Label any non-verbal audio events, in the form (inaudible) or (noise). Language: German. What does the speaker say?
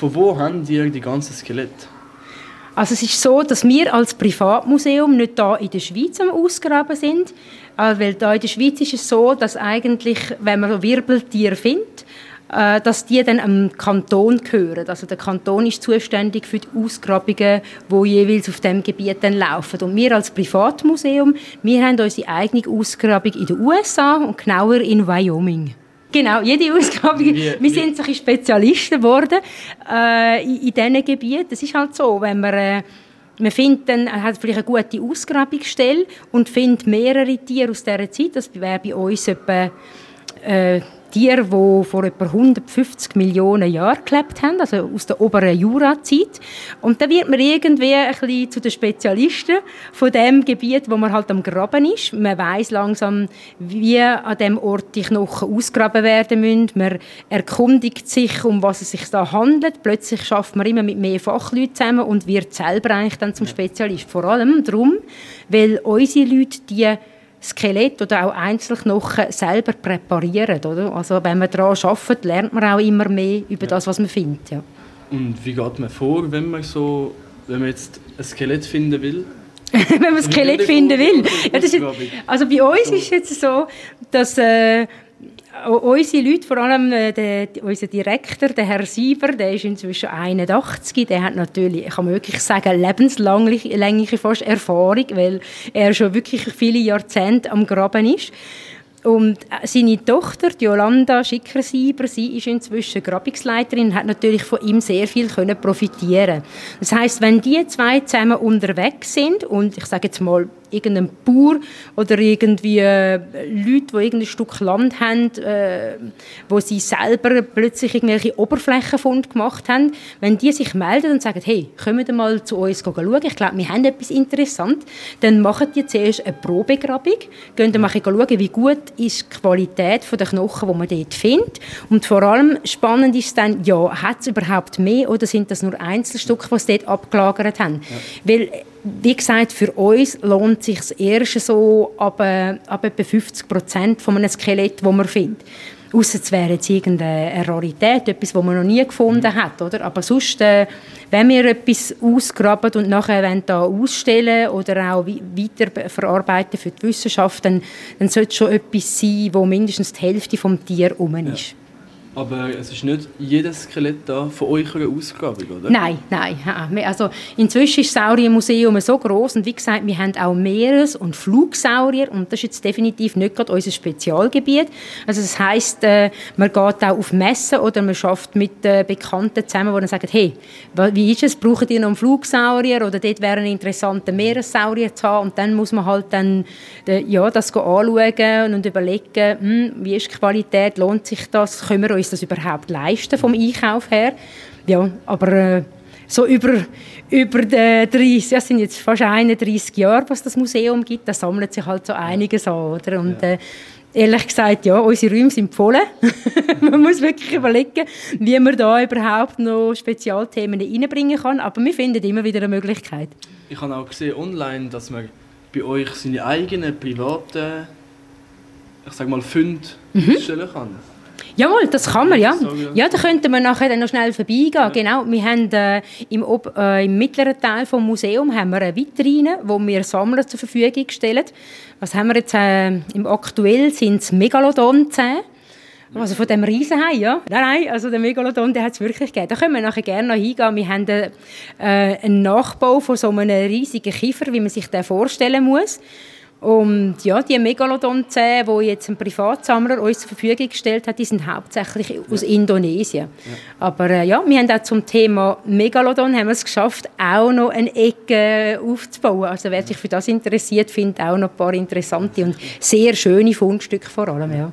von wo haben ihr die ganzen Skelette? Also es ist so, dass wir als Privatmuseum nicht da in der Schweiz am Ausgraben sind, äh, weil da in der Schweiz ist es so, dass eigentlich, wenn man Wirbeltiere findet, äh, dass die dann am Kanton gehören. Also der Kanton ist zuständig für die Ausgrabungen, die jeweils auf dem Gebiet dann laufen. Und wir als Privatmuseum, wir haben unsere eigene Ausgrabung in den USA und genauer in Wyoming. Genau, jede Ausgrabung. Wie, wir sind solche Spezialisten geworden äh, in, in diesen Gebieten. Es ist halt so, wenn man... Äh, man findet dann, hat vielleicht eine gute Ausgrabungsstelle und findet mehrere Tiere aus dieser Zeit. Das wäre bei uns etwa äh, Tiere, die vor etwa 150 Millionen Jahren gelebt haben, also aus der oberen Jurazeit. Und da wird man irgendwie ein bisschen zu den Spezialisten von dem Gebiet, wo man halt am Graben ist. Man weiß langsam, wie an dem Ort die Knochen ausgraben werden müssen. Man erkundigt sich, um was es sich da handelt. Plötzlich schafft man immer mit mehr Fachleuten zusammen und wird selber eigentlich dann zum Spezialist. Vor allem darum, weil unsere Leute die Skelett oder auch Einzelknochen selber präparieren. Oder? Also wenn man daran arbeitet, lernt man auch immer mehr über ja. das, was man findet. Ja. Und wie geht man vor, wenn man, so, wenn man jetzt ein Skelett finden will? (laughs) wenn man ein Skelett finden will? Ja, ist, also bei uns ist es jetzt so, dass... Äh, unsere Leute, vor allem äh, der, unser Direktor, der Herr Sieber, der ist inzwischen 81, der hat natürlich, ich kann wirklich sagen, lebenslängliche fast Erfahrung, weil er schon wirklich viele Jahrzehnte am Graben ist. Und äh, seine Tochter, Jolanda Schicker-Sieber, sie ist inzwischen Grabungsleiterin hat natürlich von ihm sehr viel können profitieren. Das heißt, wenn die zwei zusammen unterwegs sind und ich sage jetzt mal irgendein Bauer oder irgendwie äh, Leute, die irgendein Stück Land haben, äh, wo sie selber plötzlich irgendwelche Oberflächenfund gemacht haben, wenn die sich melden und sagen, hey, kommen Sie mal zu uns schauen, ich glaube, wir haben etwas interessant, dann machen die zuerst eine Probegrabung, gehen dann mal schauen, wie gut ist die Qualität der Knochen, die man dort findet und vor allem spannend ist dann, ja, hat es überhaupt mehr oder sind das nur Einzelstücke, die sie dort abgelagert haben? Ja. Weil wie gesagt, für uns lohnt sich das erste so ab, äh, ab etwa 50 Prozent von einem Skelett, das man findet. Ausser es wäre jetzt irgendeine Rarität, etwas, das man noch nie gefunden hat. Oder? Aber sonst, äh, wenn wir etwas ausgraben und nachher wollen, da ausstellen oder auch weiter verarbeiten für die Wissenschaft, dann, dann sollte es schon etwas sein, wo mindestens die Hälfte des Tiers herum ist. Ja. Aber es ist nicht jedes Skelett da von eurer Ausgrabung, oder? Nein, nein. Also inzwischen ist das Sauriermuseum so groß und wie gesagt, wir haben auch Meeres- und Flugsaurier und das ist jetzt definitiv nicht gerade unser Spezialgebiet. Also das heißt, äh, man geht auch auf Messen oder man schafft mit äh, Bekannten zusammen, die dann sagen, hey, wie ist es, braucht ihr noch einen Flugsaurier oder dort wäre ein interessanter Meeressaurier zu haben und dann muss man halt dann äh, ja, das anschauen und überlegen, hm, wie ist die Qualität, lohnt sich das, können wir uns das überhaupt leisten vom Einkauf her. Ja, aber äh, so über, über die 30, ja, sind jetzt fast 31 Jahre, was das Museum gibt, da sammelt sich halt so einiges an, oder? Und, äh, ehrlich gesagt, ja, unsere Räume sind voll. (laughs) man muss wirklich überlegen, wie man da überhaupt noch Spezialthemen reinbringen kann, aber wir finden immer wieder eine Möglichkeit. Ich habe auch gesehen online, dass man bei euch seine eigenen privaten, ich sag mal, Funde mhm. stellen kann. Jawohl, das kann man, ja. Ja, da könnten wir nachher dann noch schnell vorbeigehen. Ja. Genau, wir haben äh, im, ob, äh, im mittleren Teil des Museums haben wir eine Vitrine, wo wir Sammler zur Verfügung stellen. Was haben wir jetzt? Äh, Im aktuell sind es Megalodon-Zähne. Also von dem Riesenhai, ja. Nein, nein, also der Megalodon, der hat es wirklich gegeben. Da können wir nachher gerne noch hingehen. Wir haben äh, einen Nachbau von so einem riesigen Kiefer, wie man sich den vorstellen muss. Und ja, die Megalodon-Zähne, die jetzt ein Privatsammler uns zur Verfügung gestellt hat, die sind hauptsächlich aus Indonesien. Ja. Aber äh, ja, wir haben auch zum Thema Megalodon haben wir es geschafft, auch noch eine Ecke aufzubauen. Also wer sich für das interessiert, findet auch noch ein paar interessante und sehr schöne Fundstücke vor allem. Ja.